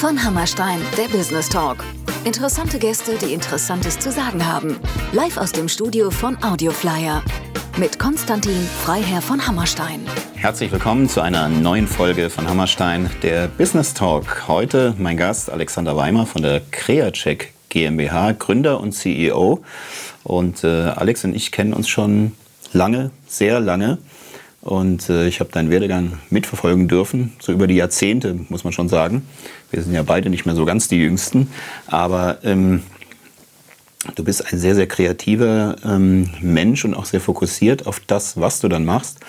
Von Hammerstein, der Business Talk. Interessante Gäste, die Interessantes zu sagen haben. Live aus dem Studio von Audioflyer. Mit Konstantin Freiherr von Hammerstein. Herzlich willkommen zu einer neuen Folge von Hammerstein, der Business Talk. Heute mein Gast Alexander Weimer von der Creacheck GmbH, Gründer und CEO. Und äh, Alex und ich kennen uns schon lange, sehr lange. Und äh, ich habe deinen Werdegang mitverfolgen dürfen, so über die Jahrzehnte, muss man schon sagen. Wir sind ja beide nicht mehr so ganz die Jüngsten. Aber ähm, du bist ein sehr, sehr kreativer ähm, Mensch und auch sehr fokussiert auf das, was du dann machst.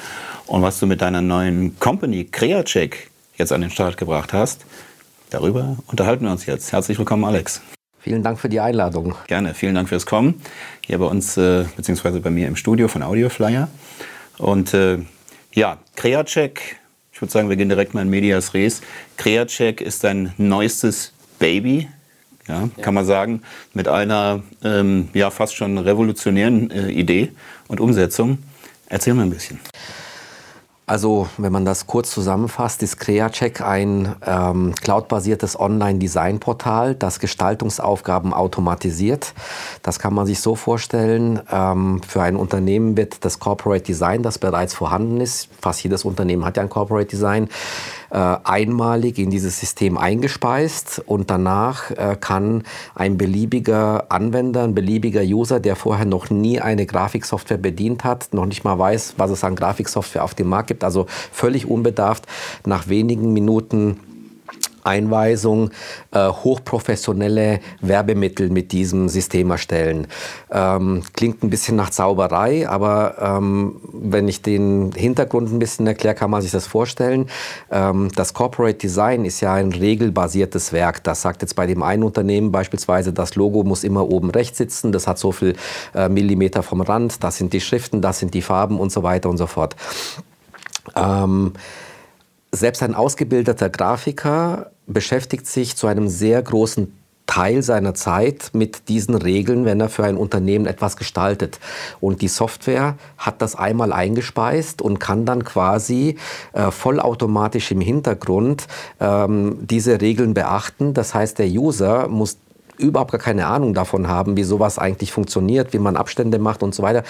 Und was du mit deiner neuen Company Creacheck jetzt an den Start gebracht hast, darüber unterhalten wir uns jetzt. Herzlich willkommen, Alex. Vielen Dank für die Einladung. Gerne, vielen Dank fürs Kommen. Hier bei uns, äh, beziehungsweise bei mir im Studio von Audioflyer. Und äh, ja, Creacheck, ich würde sagen, wir gehen direkt mal in Medias Res. Creacheck ist dein neuestes Baby, ja, ja. kann man sagen, mit einer ähm, ja, fast schon revolutionären äh, Idee und Umsetzung. Erzähl mal ein bisschen. Also, wenn man das kurz zusammenfasst, ist CreaCheck ein ähm, cloudbasiertes Online-Design-Portal, das Gestaltungsaufgaben automatisiert. Das kann man sich so vorstellen, ähm, für ein Unternehmen wird das Corporate Design, das bereits vorhanden ist, fast jedes Unternehmen hat ja ein Corporate Design, äh, einmalig in dieses System eingespeist und danach äh, kann ein beliebiger Anwender, ein beliebiger User, der vorher noch nie eine Grafiksoftware bedient hat, noch nicht mal weiß, was es an Grafiksoftware auf dem Markt gibt, also völlig unbedarft, nach wenigen Minuten Einweisung äh, hochprofessionelle Werbemittel mit diesem System erstellen. Ähm, klingt ein bisschen nach Zauberei, aber ähm, wenn ich den Hintergrund ein bisschen erkläre, kann man sich das vorstellen. Ähm, das Corporate Design ist ja ein regelbasiertes Werk. Das sagt jetzt bei dem einen Unternehmen beispielsweise, das Logo muss immer oben rechts sitzen, das hat so viel äh, Millimeter vom Rand, das sind die Schriften, das sind die Farben und so weiter und so fort. Ähm, selbst ein ausgebildeter Grafiker beschäftigt sich zu einem sehr großen Teil seiner Zeit mit diesen Regeln, wenn er für ein Unternehmen etwas gestaltet. Und die Software hat das einmal eingespeist und kann dann quasi äh, vollautomatisch im Hintergrund ähm, diese Regeln beachten. Das heißt, der User muss überhaupt gar keine Ahnung davon haben, wie sowas eigentlich funktioniert, wie man Abstände macht und so weiter.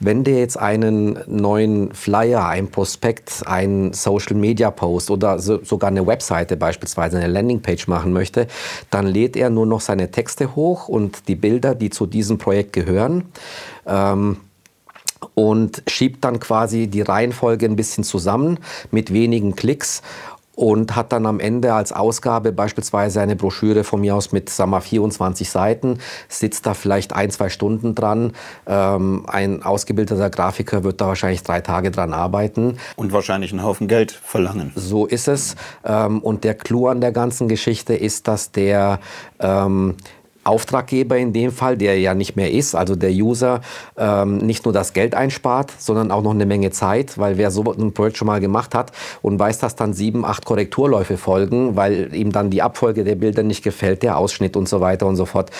Wenn der jetzt einen neuen Flyer, ein Prospekt, ein Social Media Post oder so, sogar eine Webseite beispielsweise, eine Landingpage machen möchte, dann lädt er nur noch seine Texte hoch und die Bilder, die zu diesem Projekt gehören. Ähm, und schiebt dann quasi die Reihenfolge ein bisschen zusammen mit wenigen Klicks und hat dann am Ende als Ausgabe beispielsweise eine Broschüre von mir aus mit sagen wir, 24 Seiten, sitzt da vielleicht ein, zwei Stunden dran. Ähm, ein ausgebildeter Grafiker wird da wahrscheinlich drei Tage dran arbeiten. Und wahrscheinlich einen Haufen Geld verlangen. So ist es. Ähm, und der Clou an der ganzen Geschichte ist, dass der ähm, Auftraggeber in dem Fall, der ja nicht mehr ist, also der User, ähm, nicht nur das Geld einspart, sondern auch noch eine Menge Zeit, weil wer so ein Projekt schon mal gemacht hat und weiß, dass dann sieben, acht Korrekturläufe folgen, weil ihm dann die Abfolge der Bilder nicht gefällt, der Ausschnitt und so weiter und so fort.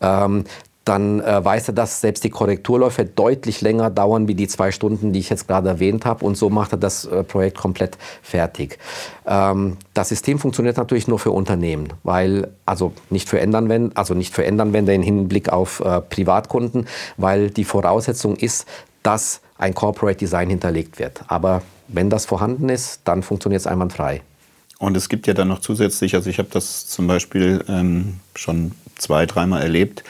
Ähm, dann äh, weiß er, dass selbst die Korrekturläufe deutlich länger dauern wie die zwei Stunden, die ich jetzt gerade erwähnt habe. Und so macht er das äh, Projekt komplett fertig. Ähm, das System funktioniert natürlich nur für Unternehmen, weil also nicht für Endanwender, also nicht für Endanwender im Hinblick auf äh, Privatkunden, weil die Voraussetzung ist, dass ein Corporate Design hinterlegt wird. Aber wenn das vorhanden ist, dann funktioniert es einwandfrei. Und es gibt ja dann noch zusätzlich, also ich habe das zum Beispiel ähm, schon zwei, dreimal erlebt,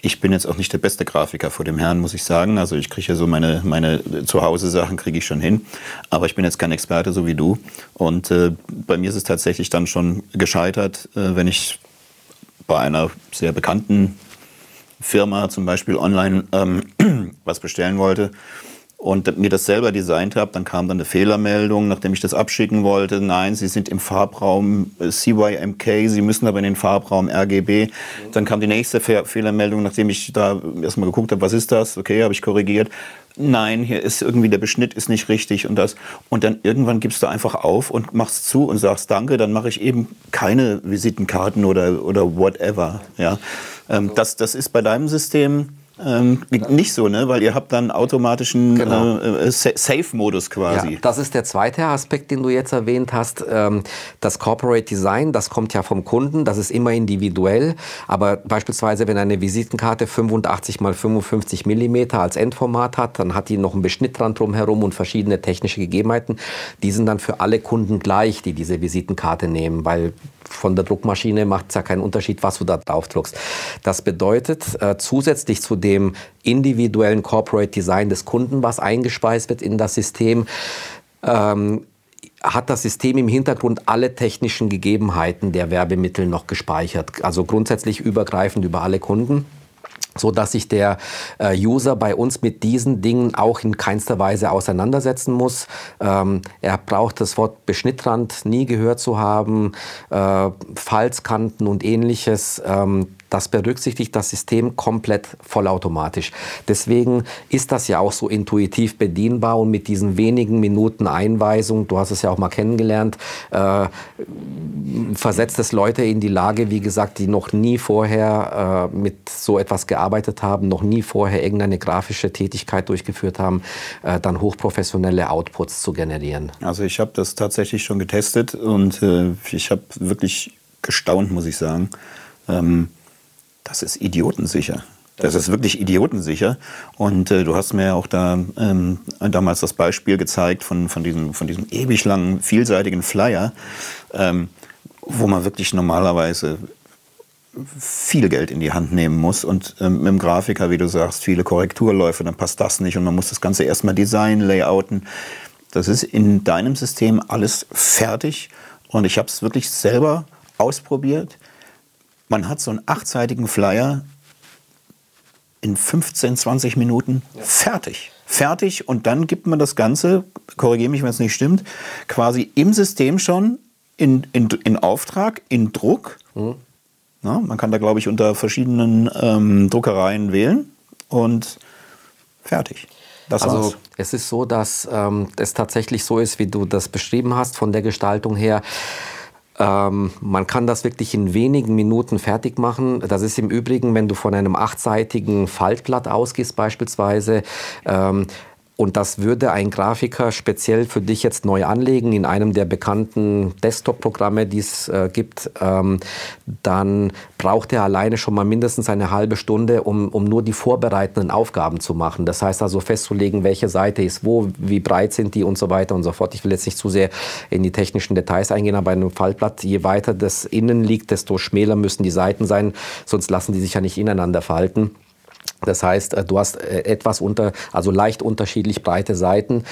ich bin jetzt auch nicht der beste Grafiker vor dem Herrn, muss ich sagen. Also ich kriege ja so meine, meine Zuhause-Sachen kriege ich schon hin. Aber ich bin jetzt kein Experte, so wie du. Und äh, bei mir ist es tatsächlich dann schon gescheitert, äh, wenn ich bei einer sehr bekannten Firma zum Beispiel online ähm, was bestellen wollte und mir das selber designt habe, dann kam dann eine Fehlermeldung, nachdem ich das abschicken wollte. Nein, Sie sind im Farbraum äh, CYMK, Sie müssen aber in den Farbraum RGB. Dann kam die nächste Fe Fehlermeldung, nachdem ich da erstmal geguckt habe, was ist das? Okay, habe ich korrigiert. Nein, hier ist irgendwie der Beschnitt ist nicht richtig und das. Und dann irgendwann gibst du einfach auf und machst zu und sagst Danke, dann mache ich eben keine Visitenkarten oder, oder whatever. Ja. Ähm, das, das ist bei deinem System ähm, nicht so, ne? Weil ihr habt dann automatischen genau. äh, Safe-Modus quasi. Ja, das ist der zweite Aspekt, den du jetzt erwähnt hast. Ähm, das Corporate Design, das kommt ja vom Kunden, das ist immer individuell. Aber beispielsweise, wenn eine Visitenkarte 85 mal 55 Millimeter als Endformat hat, dann hat die noch einen Beschnittrand drumherum und verschiedene technische Gegebenheiten. Die sind dann für alle Kunden gleich, die diese Visitenkarte nehmen, weil von der Druckmaschine macht es ja keinen Unterschied, was du da drauf druckst. Das bedeutet, äh, zusätzlich zu dem individuellen Corporate Design des Kunden, was eingespeist wird in das System, ähm, hat das System im Hintergrund alle technischen Gegebenheiten der Werbemittel noch gespeichert. Also grundsätzlich übergreifend über alle Kunden so dass sich der äh, User bei uns mit diesen Dingen auch in keinster Weise auseinandersetzen muss. Ähm, er braucht das Wort Beschnittrand nie gehört zu haben, äh, Falzkanten und ähnliches. Ähm, das berücksichtigt das System komplett vollautomatisch. Deswegen ist das ja auch so intuitiv bedienbar und mit diesen wenigen Minuten Einweisung, du hast es ja auch mal kennengelernt, äh, versetzt es Leute in die Lage, wie gesagt, die noch nie vorher äh, mit so etwas gearbeitet haben, noch nie vorher irgendeine grafische Tätigkeit durchgeführt haben, äh, dann hochprofessionelle Outputs zu generieren. Also ich habe das tatsächlich schon getestet und äh, ich habe wirklich gestaunt, muss ich sagen. Ähm, das ist idiotensicher. Das ist wirklich idiotensicher. Und äh, du hast mir auch da ähm, damals das Beispiel gezeigt von, von, diesem, von diesem ewig langen, vielseitigen Flyer, ähm, wo man wirklich normalerweise viel Geld in die Hand nehmen muss und ähm, mit dem Grafiker, wie du sagst, viele Korrekturläufe, dann passt das nicht und man muss das Ganze erstmal designen, layouten. Das ist in deinem System alles fertig und ich habe es wirklich selber ausprobiert man hat so einen achtseitigen Flyer in 15, 20 Minuten ja. fertig. Fertig und dann gibt man das Ganze, korrigiere mich, wenn es nicht stimmt, quasi im System schon in, in, in Auftrag, in Druck. Mhm. Na, man kann da, glaube ich, unter verschiedenen ähm, Druckereien wählen und fertig. Das also war's. es ist so, dass ähm, es tatsächlich so ist, wie du das beschrieben hast, von der Gestaltung her. Ähm, man kann das wirklich in wenigen Minuten fertig machen. Das ist im Übrigen, wenn du von einem achtseitigen Faltblatt ausgehst beispielsweise, ähm, und das würde ein Grafiker speziell für dich jetzt neu anlegen in einem der bekannten Desktop-Programme, die es äh, gibt. Ähm, dann braucht er alleine schon mal mindestens eine halbe Stunde, um, um nur die vorbereitenden Aufgaben zu machen. Das heißt also festzulegen, welche Seite ist wo, wie breit sind die und so weiter und so fort. Ich will jetzt nicht zu sehr in die technischen Details eingehen, aber bei einem Faltblatt, je weiter das innen liegt, desto schmäler müssen die Seiten sein, sonst lassen die sich ja nicht ineinander falten. Das heißt, äh, du hast äh, etwas unter, also leicht unterschiedlich breite Seiten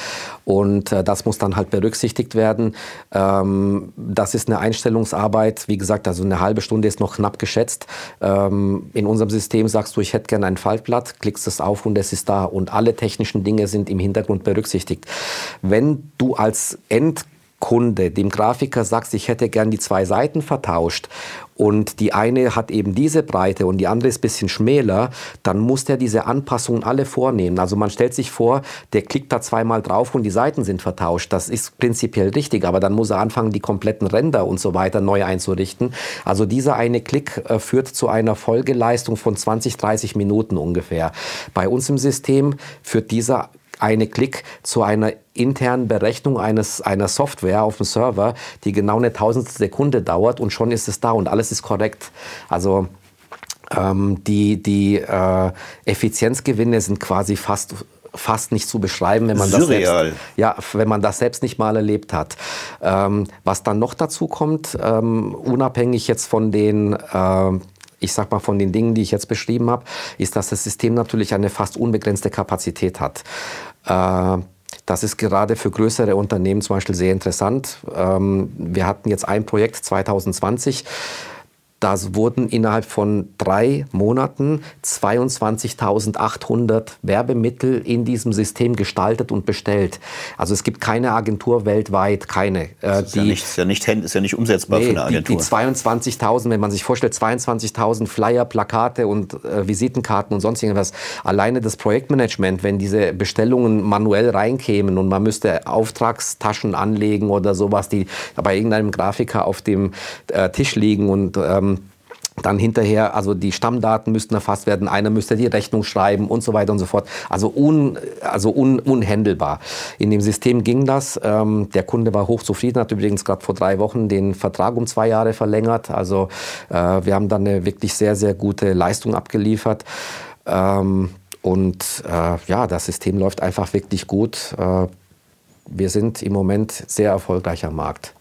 und äh, das muss dann halt berücksichtigt werden. Ähm, das ist eine Einstellungsarbeit. Wie gesagt, also eine halbe Stunde ist noch knapp geschätzt. Ähm, in unserem System sagst du, ich hätte gerne ein Faltblatt, klickst es auf und es ist da und alle technischen Dinge sind im Hintergrund berücksichtigt. Wenn du als End Kunde dem Grafiker sagst, ich hätte gern die zwei Seiten vertauscht und die eine hat eben diese Breite und die andere ist ein bisschen schmäler, dann muss der diese Anpassungen alle vornehmen. Also man stellt sich vor, der klickt da zweimal drauf und die Seiten sind vertauscht. Das ist prinzipiell richtig, aber dann muss er anfangen, die kompletten Ränder und so weiter neu einzurichten. Also dieser eine Klick äh, führt zu einer Folgeleistung von 20, 30 Minuten ungefähr. Bei uns im System führt dieser eine Klick zu einer internen Berechnung eines, einer Software auf dem Server, die genau eine tausendstel Sekunde dauert und schon ist es da und alles ist korrekt. Also ähm, die, die äh, Effizienzgewinne sind quasi fast fast nicht zu beschreiben, wenn man Surreal. das selbst, ja, wenn man das selbst nicht mal erlebt hat. Ähm, was dann noch dazu kommt, ähm, unabhängig jetzt von den äh, ich sag mal, von den Dingen, die ich jetzt beschrieben habe, ist, dass das System natürlich eine fast unbegrenzte Kapazität hat. Äh, das ist gerade für größere Unternehmen zum Beispiel sehr interessant. Ähm, wir hatten jetzt ein Projekt 2020 da wurden innerhalb von drei Monaten 22.800 Werbemittel in diesem System gestaltet und bestellt. Also es gibt keine Agentur weltweit, keine. Das ist, die, ja, nicht, ist, ja, nicht, ist ja nicht umsetzbar nee, für eine Agentur. Die, die 22.000, wenn man sich vorstellt, 22.000 Flyer, Plakate und äh, Visitenkarten und sonst irgendwas. Alleine das Projektmanagement, wenn diese Bestellungen manuell reinkämen und man müsste Auftragstaschen anlegen oder sowas, die bei irgendeinem Grafiker auf dem äh, Tisch liegen und ähm, dann hinterher, also die Stammdaten müssten erfasst werden, einer müsste die Rechnung schreiben und so weiter und so fort. Also, un, also un, unhändelbar. In dem System ging das. Ähm, der Kunde war hochzufrieden, hat übrigens gerade vor drei Wochen den Vertrag um zwei Jahre verlängert. Also äh, wir haben dann eine wirklich sehr, sehr gute Leistung abgeliefert. Ähm, und äh, ja, das System läuft einfach wirklich gut. Äh, wir sind im Moment sehr erfolgreich am Markt.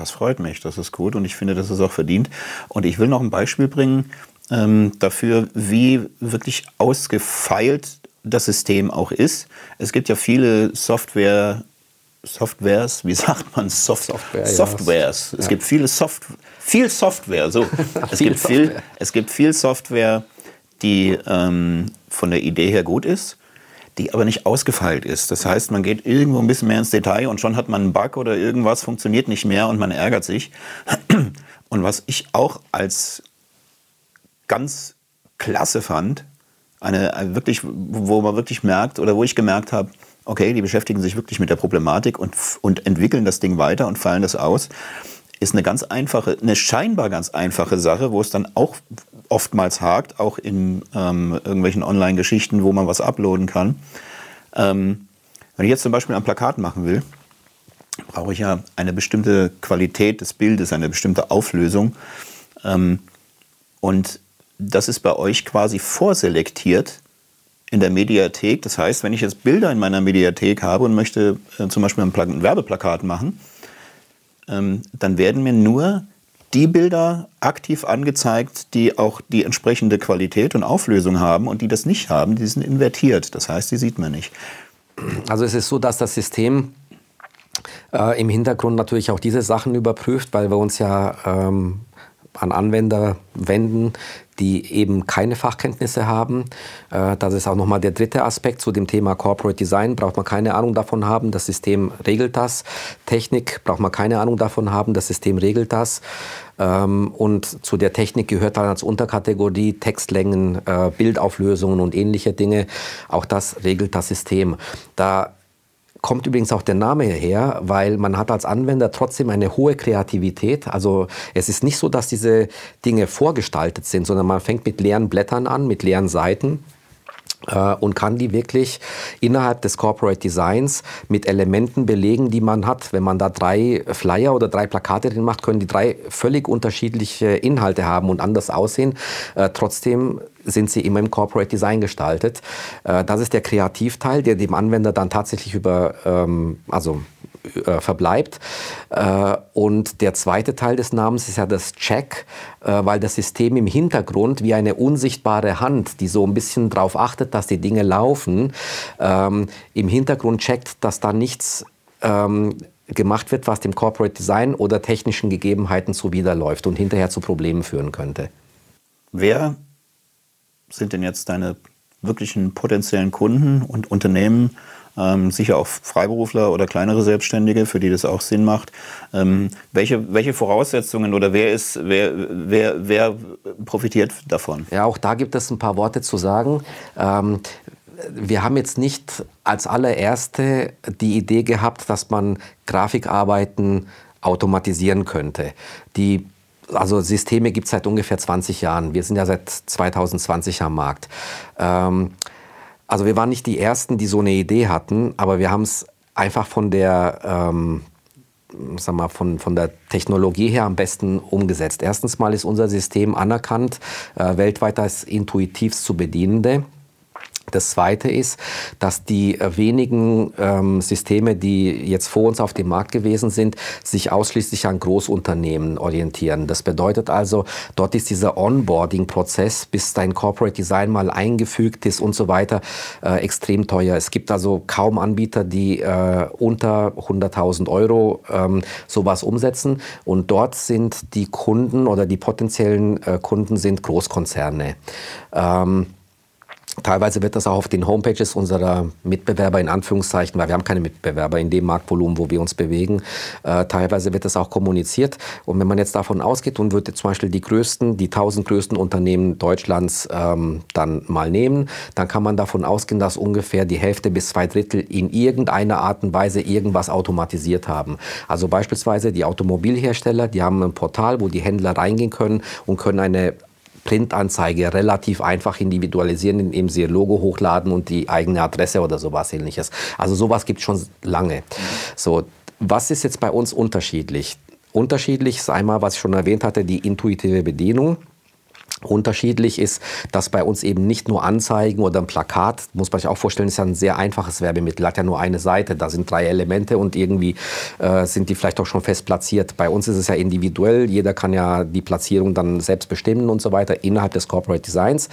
Das freut mich, das ist gut und ich finde, das ist auch verdient. Und ich will noch ein Beispiel bringen ähm, dafür, wie wirklich ausgefeilt das System auch ist. Es gibt ja viele Software, Softwares, wie sagt man, Soft Software, Softwares. Ja. Es gibt viele Soft viel Software. So, es gibt viel, es gibt viel Software, die ähm, von der Idee her gut ist die aber nicht ausgefeilt ist. Das heißt, man geht irgendwo ein bisschen mehr ins Detail und schon hat man einen Bug oder irgendwas funktioniert nicht mehr und man ärgert sich. Und was ich auch als ganz klasse fand, eine wirklich, wo man wirklich merkt oder wo ich gemerkt habe, okay, die beschäftigen sich wirklich mit der Problematik und, und entwickeln das Ding weiter und fallen das aus, ist eine ganz einfache, eine scheinbar ganz einfache Sache, wo es dann auch oftmals hakt, auch in ähm, irgendwelchen Online-Geschichten, wo man was uploaden kann. Ähm, wenn ich jetzt zum Beispiel ein Plakat machen will, brauche ich ja eine bestimmte Qualität des Bildes, eine bestimmte Auflösung. Ähm, und das ist bei euch quasi vorselektiert in der Mediathek. Das heißt, wenn ich jetzt Bilder in meiner Mediathek habe und möchte äh, zum Beispiel ein, ein Werbeplakat machen, ähm, dann werden mir nur die Bilder aktiv angezeigt, die auch die entsprechende Qualität und Auflösung haben und die das nicht haben, die sind invertiert. Das heißt, die sieht man nicht. Also es ist so, dass das System äh, im Hintergrund natürlich auch diese Sachen überprüft, weil wir uns ja ähm, an Anwender wenden, die eben keine Fachkenntnisse haben. Äh, das ist auch nochmal der dritte Aspekt zu dem Thema Corporate Design. Braucht man keine Ahnung davon haben, das System regelt das. Technik braucht man keine Ahnung davon haben, das System regelt das. Ähm, und zu der Technik gehört dann als Unterkategorie Textlängen, äh, Bildauflösungen und ähnliche Dinge. Auch das regelt das System. Da kommt übrigens auch der Name her, weil man hat als Anwender trotzdem eine hohe Kreativität. Also es ist nicht so, dass diese Dinge vorgestaltet sind, sondern man fängt mit leeren Blättern an, mit leeren Seiten äh, und kann die wirklich innerhalb des Corporate Designs mit Elementen belegen, die man hat. Wenn man da drei Flyer oder drei Plakate drin macht, können die drei völlig unterschiedliche Inhalte haben und anders aussehen. Äh, trotzdem sind sie immer im Corporate Design gestaltet. Äh, das ist der Kreativteil, der dem Anwender dann tatsächlich über, ähm, also äh, verbleibt. Äh, und der zweite Teil des Namens ist ja das Check, weil das System im Hintergrund wie eine unsichtbare Hand, die so ein bisschen darauf achtet, dass die Dinge laufen, ähm, im Hintergrund checkt, dass da nichts ähm, gemacht wird, was dem Corporate Design oder technischen Gegebenheiten zuwiderläuft und hinterher zu Problemen führen könnte. Wer sind denn jetzt deine wirklichen potenziellen Kunden und Unternehmen? Ähm, sicher auch Freiberufler oder kleinere Selbstständige, für die das auch Sinn macht. Ähm, welche, welche Voraussetzungen oder wer, ist, wer, wer, wer profitiert davon? Ja, auch da gibt es ein paar Worte zu sagen. Ähm, wir haben jetzt nicht als allererste die Idee gehabt, dass man Grafikarbeiten automatisieren könnte. Die also Systeme gibt es seit ungefähr 20 Jahren. Wir sind ja seit 2020 am Markt. Ähm, also wir waren nicht die Ersten, die so eine Idee hatten, aber wir haben es einfach von der, ähm, sag mal, von, von der Technologie her am besten umgesetzt. Erstens mal ist unser System anerkannt, äh, weltweit als intuitivst zu bedienende. Das Zweite ist, dass die wenigen ähm, Systeme, die jetzt vor uns auf dem Markt gewesen sind, sich ausschließlich an Großunternehmen orientieren. Das bedeutet also, dort ist dieser Onboarding-Prozess, bis dein Corporate Design mal eingefügt ist und so weiter, äh, extrem teuer. Es gibt also kaum Anbieter, die äh, unter 100.000 Euro ähm, sowas umsetzen. Und dort sind die Kunden oder die potenziellen äh, Kunden sind Großkonzerne. Ähm, Teilweise wird das auch auf den Homepages unserer Mitbewerber in Anführungszeichen, weil wir haben keine Mitbewerber in dem Marktvolumen, wo wir uns bewegen. Äh, teilweise wird das auch kommuniziert. Und wenn man jetzt davon ausgeht und würde zum Beispiel die größten, die 1000 größten Unternehmen Deutschlands ähm, dann mal nehmen, dann kann man davon ausgehen, dass ungefähr die Hälfte bis zwei Drittel in irgendeiner Art und Weise irgendwas automatisiert haben. Also beispielsweise die Automobilhersteller, die haben ein Portal, wo die Händler reingehen können und können eine Printanzeige relativ einfach individualisieren, indem sie ihr Logo hochladen und die eigene Adresse oder sowas ähnliches. Also sowas gibt es schon lange. So, was ist jetzt bei uns unterschiedlich? Unterschiedlich ist einmal, was ich schon erwähnt hatte, die intuitive Bedienung. Unterschiedlich ist, dass bei uns eben nicht nur Anzeigen oder ein Plakat, muss man sich auch vorstellen, ist ja ein sehr einfaches Werbemittel, hat ja nur eine Seite, da sind drei Elemente und irgendwie äh, sind die vielleicht auch schon fest platziert. Bei uns ist es ja individuell, jeder kann ja die Platzierung dann selbst bestimmen und so weiter innerhalb des Corporate Designs.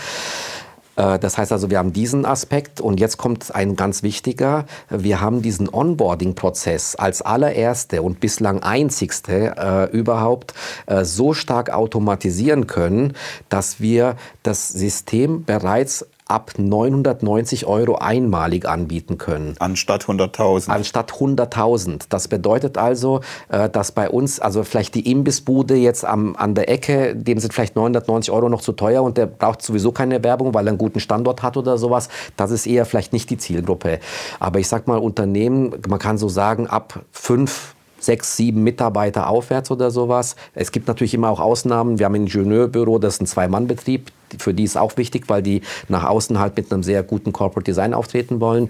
Äh, das heißt also, wir haben diesen Aspekt und jetzt kommt ein ganz wichtiger. Wir haben diesen Onboarding-Prozess als allererste und bislang einzigste äh, überhaupt äh, so stark automatisieren können, dass wir das System bereits ab 990 Euro einmalig anbieten können. Anstatt 100.000. Anstatt 100.000. Das bedeutet also, äh, dass bei uns, also vielleicht die Imbissbude jetzt am, an der Ecke, dem sind vielleicht 990 Euro noch zu teuer und der braucht sowieso keine Werbung, weil er einen guten Standort hat oder sowas. Das ist eher vielleicht nicht die Zielgruppe. Aber ich sag mal, Unternehmen, man kann so sagen, ab fünf sechs, sieben Mitarbeiter aufwärts oder sowas. Es gibt natürlich immer auch Ausnahmen. Wir haben ein Ingenieurbüro, das ist ein Zwei-Mann-Betrieb. Für die ist auch wichtig, weil die nach außen halt mit einem sehr guten Corporate Design auftreten wollen.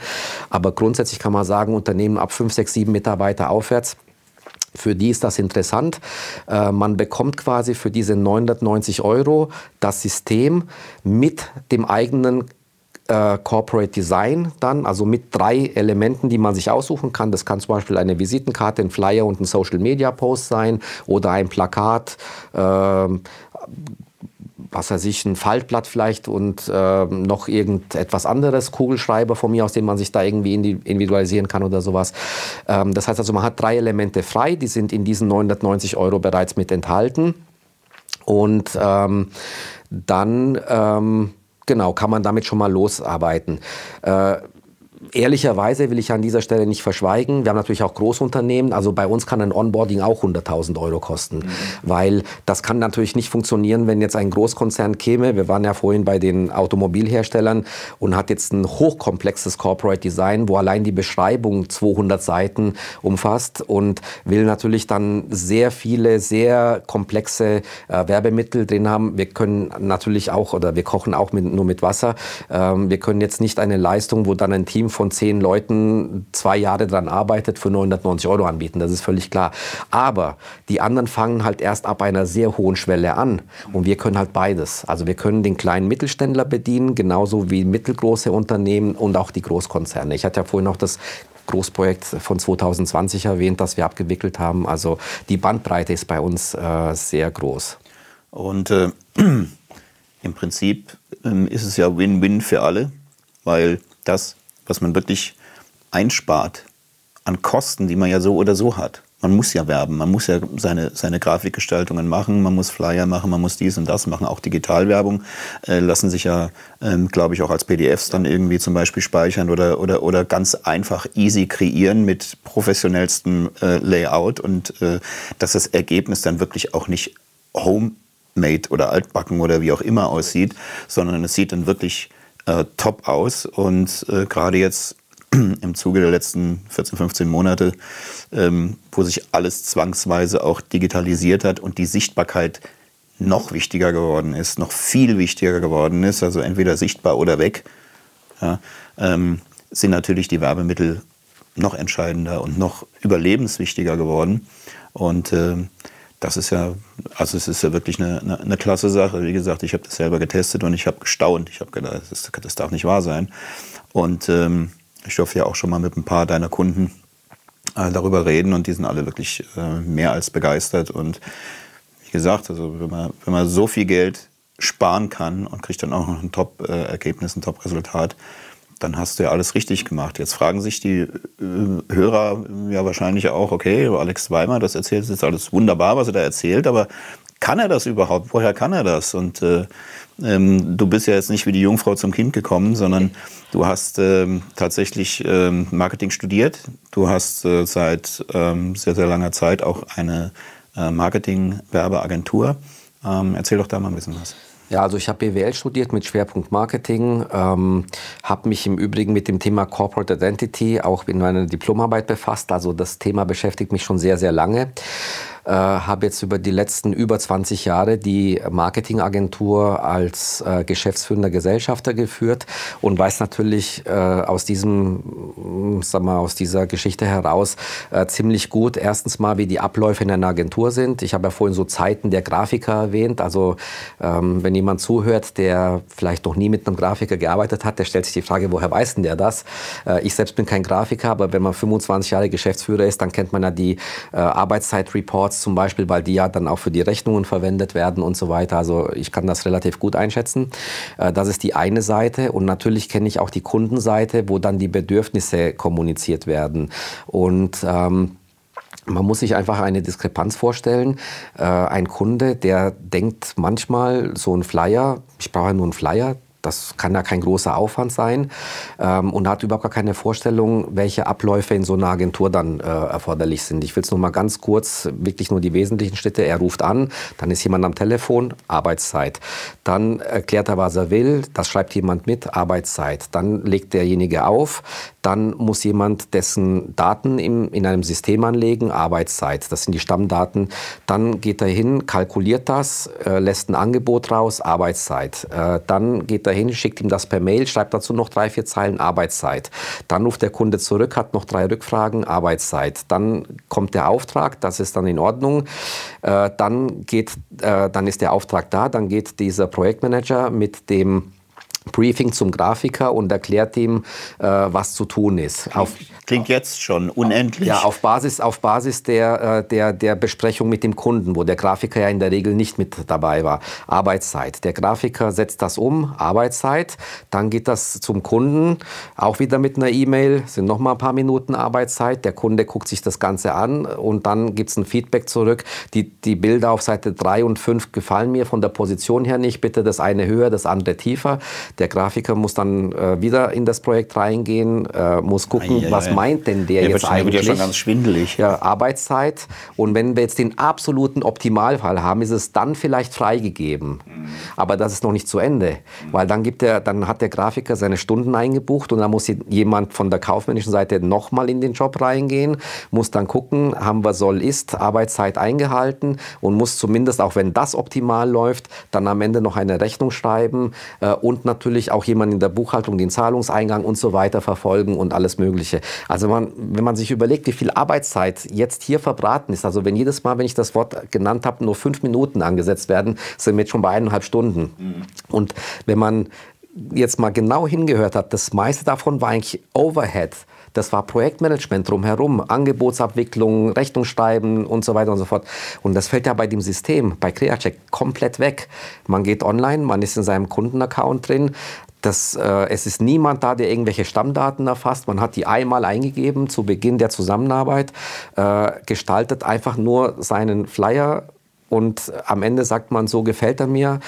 Aber grundsätzlich kann man sagen, Unternehmen ab fünf, sechs, sieben Mitarbeiter aufwärts. Für die ist das interessant. Äh, man bekommt quasi für diese 990 Euro das System mit dem eigenen äh, Corporate Design dann, also mit drei Elementen, die man sich aussuchen kann. Das kann zum Beispiel eine Visitenkarte, ein Flyer und ein Social Media Post sein oder ein Plakat. Äh, was weiß ich, ein Faltblatt vielleicht und äh, noch irgendetwas anderes, Kugelschreiber von mir, aus dem man sich da irgendwie individualisieren kann oder sowas. Ähm, das heißt also, man hat drei Elemente frei, die sind in diesen 990 Euro bereits mit enthalten. Und ähm, dann ähm, Genau, kann man damit schon mal losarbeiten. Äh, ehrlicherweise will ich an dieser Stelle nicht verschweigen, wir haben natürlich auch Großunternehmen, also bei uns kann ein Onboarding auch 100.000 Euro kosten, mhm. weil das kann natürlich nicht funktionieren, wenn jetzt ein Großkonzern käme, wir waren ja vorhin bei den Automobilherstellern und hat jetzt ein hochkomplexes Corporate Design, wo allein die Beschreibung 200 Seiten umfasst und will natürlich dann sehr viele, sehr komplexe äh, Werbemittel drin haben. Wir können natürlich auch, oder wir kochen auch mit, nur mit Wasser, ähm, wir können jetzt nicht eine Leistung, wo dann ein Team von zehn Leuten zwei Jahre daran arbeitet, für 990 Euro anbieten. Das ist völlig klar. Aber die anderen fangen halt erst ab einer sehr hohen Schwelle an. Und wir können halt beides. Also wir können den kleinen Mittelständler bedienen, genauso wie mittelgroße Unternehmen und auch die Großkonzerne. Ich hatte ja vorhin noch das Großprojekt von 2020 erwähnt, das wir abgewickelt haben. Also die Bandbreite ist bei uns äh, sehr groß. Und äh, im Prinzip äh, ist es ja Win-Win für alle, weil das was man wirklich einspart an Kosten, die man ja so oder so hat. Man muss ja werben, man muss ja seine, seine Grafikgestaltungen machen, man muss Flyer machen, man muss dies und das machen. Auch Digitalwerbung äh, lassen sich ja, ähm, glaube ich, auch als PDFs dann irgendwie zum Beispiel speichern oder, oder, oder ganz einfach easy kreieren mit professionellstem äh, Layout und äh, dass das Ergebnis dann wirklich auch nicht homemade oder altbacken oder wie auch immer aussieht, sondern es sieht dann wirklich äh, top aus. Und äh, gerade jetzt im Zuge der letzten 14, 15 Monate, ähm, wo sich alles zwangsweise auch digitalisiert hat und die Sichtbarkeit noch wichtiger geworden ist, noch viel wichtiger geworden ist, also entweder sichtbar oder weg, ja, ähm, sind natürlich die Werbemittel noch entscheidender und noch überlebenswichtiger geworden. Und ähm, das ist ja, also es ist ja wirklich eine, eine, eine klasse Sache. Wie gesagt, ich habe das selber getestet und ich habe gestaunt. Ich habe gedacht, das, das, darf nicht wahr sein. Und ähm, ich durfte ja auch schon mal mit ein paar deiner Kunden äh, darüber reden und die sind alle wirklich äh, mehr als begeistert. Und wie gesagt, also wenn man, wenn man so viel Geld sparen kann und kriegt dann auch noch ein Top-Ergebnis, ein Top-Resultat, dann hast du ja alles richtig gemacht. Jetzt fragen sich die äh, Hörer ja wahrscheinlich auch, okay, Alex Weimar, das erzählt jetzt alles wunderbar, was er da erzählt, aber kann er das überhaupt? Woher kann er das? Und äh, ähm, du bist ja jetzt nicht wie die Jungfrau zum Kind gekommen, sondern du hast ähm, tatsächlich ähm, Marketing studiert. Du hast äh, seit ähm, sehr, sehr langer Zeit auch eine äh, Marketing-Werbeagentur. Ähm, erzähl doch da mal ein bisschen was. Ja, also ich habe BWL studiert mit Schwerpunkt Marketing, ähm, habe mich im Übrigen mit dem Thema Corporate Identity auch in meiner Diplomarbeit befasst. Also das Thema beschäftigt mich schon sehr, sehr lange. Äh, habe jetzt über die letzten über 20 Jahre die Marketingagentur als äh, geschäftsführender Gesellschafter geführt und weiß natürlich äh, aus diesem, sag mal, aus dieser Geschichte heraus äh, ziemlich gut erstens mal, wie die Abläufe in einer Agentur sind. Ich habe ja vorhin so Zeiten der Grafiker erwähnt. Also ähm, wenn jemand zuhört, der vielleicht noch nie mit einem Grafiker gearbeitet hat, der stellt sich die Frage, woher weiß denn der das? Äh, ich selbst bin kein Grafiker, aber wenn man 25 Jahre Geschäftsführer ist, dann kennt man ja die äh, Zum Beispiel, weil die ja dann auch für die Rechnungen verwendet werden und so weiter. Also ich kann das relativ gut einschätzen. Äh, das ist die eine Seite und natürlich kenne ich auch die Kundenseite, wo dann die Bedürfnisse kommuniziert werden. Und ähm, man muss sich einfach eine Diskrepanz vorstellen. Äh, ein Kunde, der denkt manchmal, so ein Flyer, ich brauche nur einen Flyer, das kann ja kein großer Aufwand sein ähm, und hat überhaupt gar keine Vorstellung, welche Abläufe in so einer Agentur dann äh, erforderlich sind. Ich will es nur mal ganz kurz, wirklich nur die wesentlichen Schritte. Er ruft an, dann ist jemand am Telefon, Arbeitszeit. Dann erklärt er, was er will, das schreibt jemand mit, Arbeitszeit. Dann legt derjenige auf, dann muss jemand dessen Daten im, in einem System anlegen, Arbeitszeit. Das sind die Stammdaten. Dann geht er hin, kalkuliert das, äh, lässt ein Angebot raus, Arbeitszeit. Äh, dann geht er hin, schickt ihm das per Mail, schreibt dazu noch drei, vier Zeilen Arbeitszeit. Dann ruft der Kunde zurück, hat noch drei Rückfragen, Arbeitszeit. Dann kommt der Auftrag, das ist dann in Ordnung. Äh, dann, geht, äh, dann ist der Auftrag da, dann geht dieser Projektmanager mit dem Briefing zum Grafiker und erklärt ihm, äh, was zu tun ist. Auf, Klingt jetzt schon unendlich. Ja, auf Basis, auf Basis der, äh, der, der Besprechung mit dem Kunden, wo der Grafiker ja in der Regel nicht mit dabei war. Arbeitszeit. Der Grafiker setzt das um, Arbeitszeit. Dann geht das zum Kunden, auch wieder mit einer E-Mail, sind noch mal ein paar Minuten Arbeitszeit. Der Kunde guckt sich das Ganze an und dann gibt es ein Feedback zurück. Die, die Bilder auf Seite 3 und 5 gefallen mir von der Position her nicht. Bitte das eine höher, das andere tiefer. Der Grafiker muss dann äh, wieder in das Projekt reingehen, äh, muss gucken, ja, was meint denn der, der jetzt eigentlich? Der wird ja schon ganz schwindelig. Ja, Arbeitszeit. Und wenn wir jetzt den absoluten Optimalfall haben, ist es dann vielleicht freigegeben. Mhm. Aber das ist noch nicht zu Ende. Mhm. Weil dann, gibt der, dann hat der Grafiker seine Stunden eingebucht und dann muss jemand von der kaufmännischen Seite nochmal in den Job reingehen, muss dann gucken, haben wir soll, ist, Arbeitszeit eingehalten und muss zumindest, auch wenn das optimal läuft, dann am Ende noch eine Rechnung schreiben äh, und natürlich auch jemand in der Buchhaltung den Zahlungseingang und so weiter verfolgen und alles Mögliche. Also man, wenn man sich überlegt, wie viel Arbeitszeit jetzt hier verbraten ist, also wenn jedes Mal, wenn ich das Wort genannt habe, nur fünf Minuten angesetzt werden, sind wir jetzt schon bei eineinhalb Stunden. Mhm. Und wenn man jetzt mal genau hingehört hat, das meiste davon war eigentlich Overhead. Das war Projektmanagement drumherum, Angebotsabwicklung, Rechnungsschreiben und so weiter und so fort. Und das fällt ja bei dem System, bei CreaCheck, komplett weg. Man geht online, man ist in seinem Kundenaccount drin, das, äh, es ist niemand da, der irgendwelche Stammdaten erfasst. Man hat die einmal eingegeben zu Beginn der Zusammenarbeit, äh, gestaltet einfach nur seinen Flyer und am Ende sagt man, so gefällt er mir.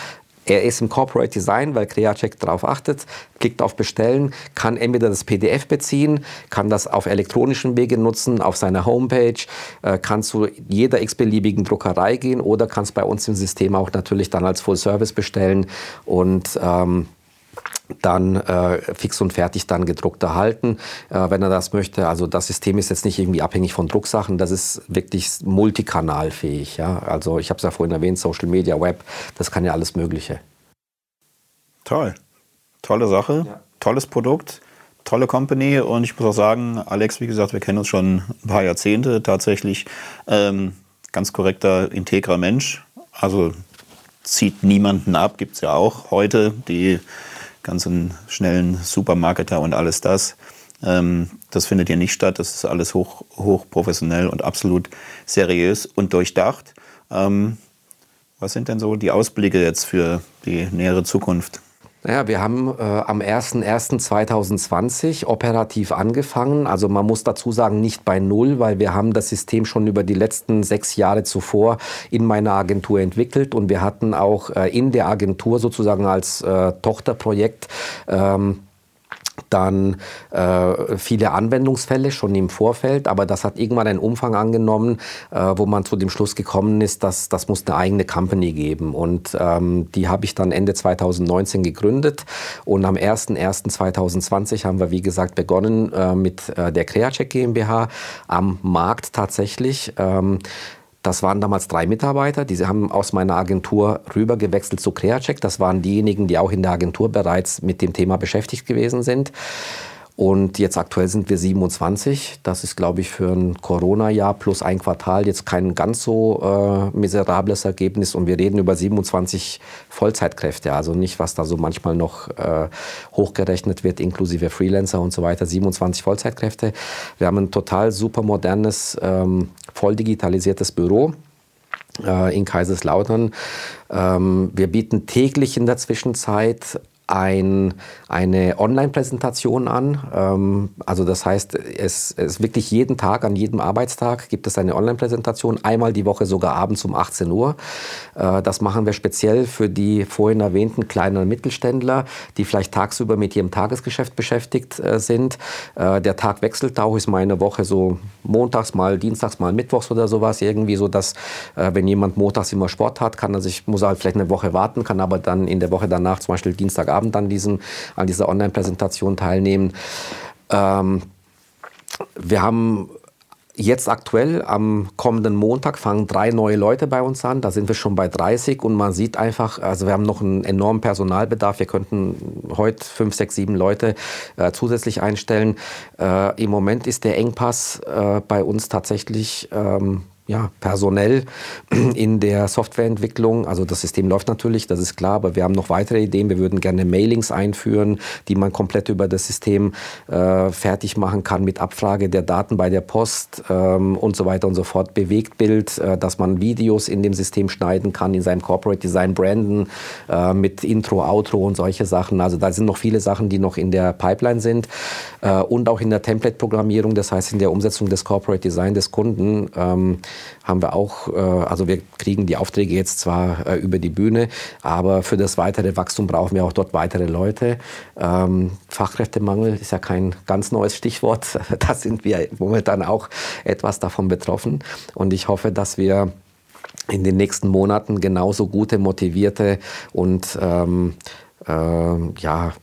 Er ist im Corporate Design, weil CreaCheck darauf achtet, klickt auf Bestellen, kann entweder das PDF beziehen, kann das auf elektronischen Wege nutzen, auf seiner Homepage, äh, kann zu jeder x-beliebigen Druckerei gehen oder kann es bei uns im System auch natürlich dann als Full Service bestellen. Und ähm, dann äh, fix und fertig dann gedruckt erhalten, äh, wenn er das möchte. Also das System ist jetzt nicht irgendwie abhängig von Drucksachen, das ist wirklich multikanalfähig. Ja? Also ich habe es ja vorhin erwähnt, Social Media, Web, das kann ja alles Mögliche. Toll, tolle Sache, ja. tolles Produkt, tolle Company und ich muss auch sagen, Alex, wie gesagt, wir kennen uns schon ein paar Jahrzehnte tatsächlich. Ähm, ganz korrekter, integrer Mensch, also zieht niemanden ab, gibt es ja auch heute, die ganzen schnellen Supermarketer und alles das. Ähm, das findet hier nicht statt. Das ist alles hoch, hoch professionell und absolut seriös und durchdacht. Ähm, was sind denn so die Ausblicke jetzt für die nähere Zukunft? Naja, wir haben äh, am 01.01.2020 operativ angefangen. Also man muss dazu sagen, nicht bei Null, weil wir haben das System schon über die letzten sechs Jahre zuvor in meiner Agentur entwickelt und wir hatten auch äh, in der Agentur sozusagen als äh, Tochterprojekt ähm, dann äh, viele Anwendungsfälle schon im Vorfeld, aber das hat irgendwann einen Umfang angenommen, äh, wo man zu dem Schluss gekommen ist, dass das muss eine eigene Company geben. Und ähm, die habe ich dann Ende 2019 gegründet und am 01.01.2020 haben wir, wie gesagt, begonnen äh, mit äh, der CreaCheck GmbH am Markt tatsächlich. Ähm, Das waren damals drei Mitarbeiter, die haben aus meiner Agentur rübergewechselt zu CreaCheck. Das waren diejenigen, die auch in der Agentur bereits mit dem Thema beschäftigt gewesen sind. Und jetzt aktuell sind wir 27. Das ist, glaube ich, für ein Corona-Jahr plus ein Quartal jetzt kein ganz so äh, miserables Ergebnis. Und wir reden über 27 Vollzeitkräfte. Also nicht, was da so manchmal noch äh, hochgerechnet wird, inklusive Freelancer und so weiter. 27 Vollzeitkräfte. Wir haben ein total super modernes, ähm, voll digitalisiertes Büro äh, in Kaiserslautern. Ähm, wir bieten täglich in der Zwischenzeit ein, eine Online-Präsentation an. Ähm, also das heißt, es, es wirklich jeden Tag, an jedem Arbeitstag gibt es eine Online-Präsentation, einmal die Woche sogar abends um 18 Uhr. Äh, das machen wir speziell für die vorhin erwähnten kleinen und Mittelständler, die vielleicht tagsüber mit ihrem Tagesgeschäft beschäftigt äh, sind. Äh, der Tag wechselt auch, ist mal Woche so montags, mal dienstags, mal mittwochs oder sowas. Irgendwie so, dass äh, wenn jemand montags immer Sport hat, kann er sich, muss er halt vielleicht eine Woche warten, kann aber dann in der Woche danach zum Beispiel Dienstagabend Abend an, diesem, an dieser Online-Präsentation teilnehmen. Ähm, wir haben Jetzt aktuell am kommenden Montag fangen drei neue Leute bei uns an. Da sind wir schon bei 30 und man sieht einfach, also wir haben noch einen enormen Personalbedarf. Wir könnten heute fünf, sechs, sieben Leute äh, zusätzlich einstellen. Äh, Im Moment ist der Engpass äh, bei uns tatsächlich ähm, ja, personell in der Softwareentwicklung. Also das System läuft natürlich, das ist klar, aber wir haben noch weitere Ideen. Wir würden gerne Mailings einführen, die man komplett über das System äh, fertig machen kann mit Abfrage der Daten bei der Post ähm, und so weiter und so fort. Bewegtbild, äh, dass man Videos in dem System schneiden kann, in seinem Corporate Design branden äh, mit Intro, Outro und solche Sachen. Also da sind noch viele Sachen, die noch in der Pipeline sind und auch in der Template-Programmierung, das heißt in der Umsetzung des Corporate Design des Kunden. Ähm, haben wir auch, äh, also wir kriegen die Aufträge jetzt zwar äh, über die Bühne, aber für das weitere Wachstum brauchen wir auch dort weitere Leute. Ähm, Fachkräftemangel ist ja kein ganz neues Stichwort. Da sind wir momentan auch etwas davon betroffen. Und ich hoffe, dass wir in den nächsten Monaten genauso gute, motivierte und ähm, äh, ja,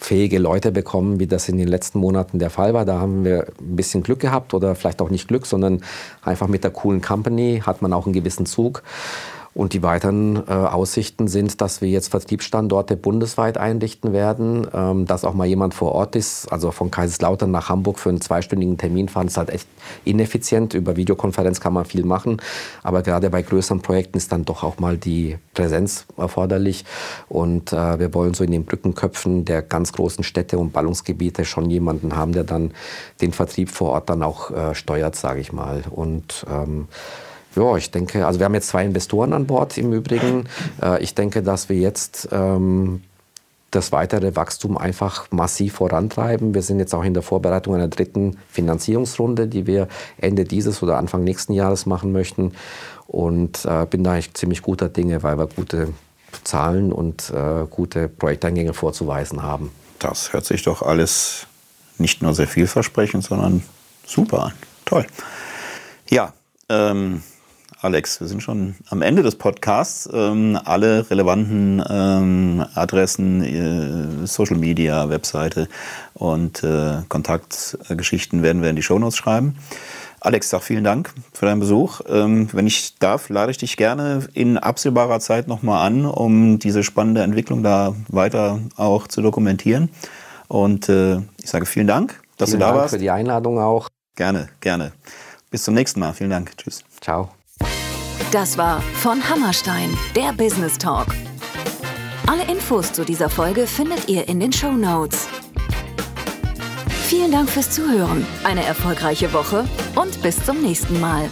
fähige Leute bekommen, wie das in den letzten Monaten der Fall war. Da haben wir ein bisschen Glück gehabt oder vielleicht auch nicht Glück, sondern einfach mit der coolen Company hat man auch einen gewissen Zug. Und die weiteren äh, Aussichten sind, dass wir jetzt Vertriebsstandorte bundesweit einrichten werden, ähm, dass auch mal jemand vor Ort ist. Also von Kaiserslautern nach Hamburg für einen zweistündigen Termin fahren ist halt echt ineffizient. Über Videokonferenz kann man viel machen, aber gerade bei größeren Projekten ist dann doch auch mal die Präsenz erforderlich. Und äh, wir wollen so in den Brückenköpfen der ganz großen Städte und Ballungsgebiete schon jemanden haben, der dann den Vertrieb vor Ort dann auch äh, steuert, sage ich mal. Und ähm, ja, ich denke, also wir haben jetzt zwei Investoren an Bord im Übrigen. Äh, ich denke, dass wir jetzt ähm, das weitere Wachstum einfach massiv vorantreiben. Wir sind jetzt auch in der Vorbereitung einer dritten Finanzierungsrunde, die wir Ende dieses oder Anfang nächsten Jahres machen möchten. Und äh, bin da eigentlich ziemlich guter Dinge, weil wir gute Zahlen und äh, gute Projekteingänge vorzuweisen haben. Das hört sich doch alles nicht nur sehr vielversprechend, sondern super an. Toll. Ja, ähm, Alex, wir sind schon am Ende des Podcasts. Ähm, alle relevanten ähm, Adressen, äh, Social Media, Webseite und äh, Kontaktgeschichten werden wir in die Shownotes schreiben. Alex, sag vielen Dank für deinen Besuch. Ähm, wenn ich darf, lade ich dich gerne in absehbarer Zeit nochmal an, um diese spannende Entwicklung da weiter auch zu dokumentieren. Und äh, ich sage vielen Dank, dass vielen du da Dank warst. für die Einladung auch. Gerne, gerne. Bis zum nächsten Mal. Vielen Dank. Tschüss. Ciao. Das war von Hammerstein, der Business Talk. Alle Infos zu dieser Folge findet ihr in den Show Notes. Vielen Dank fürs Zuhören, eine erfolgreiche Woche und bis zum nächsten Mal.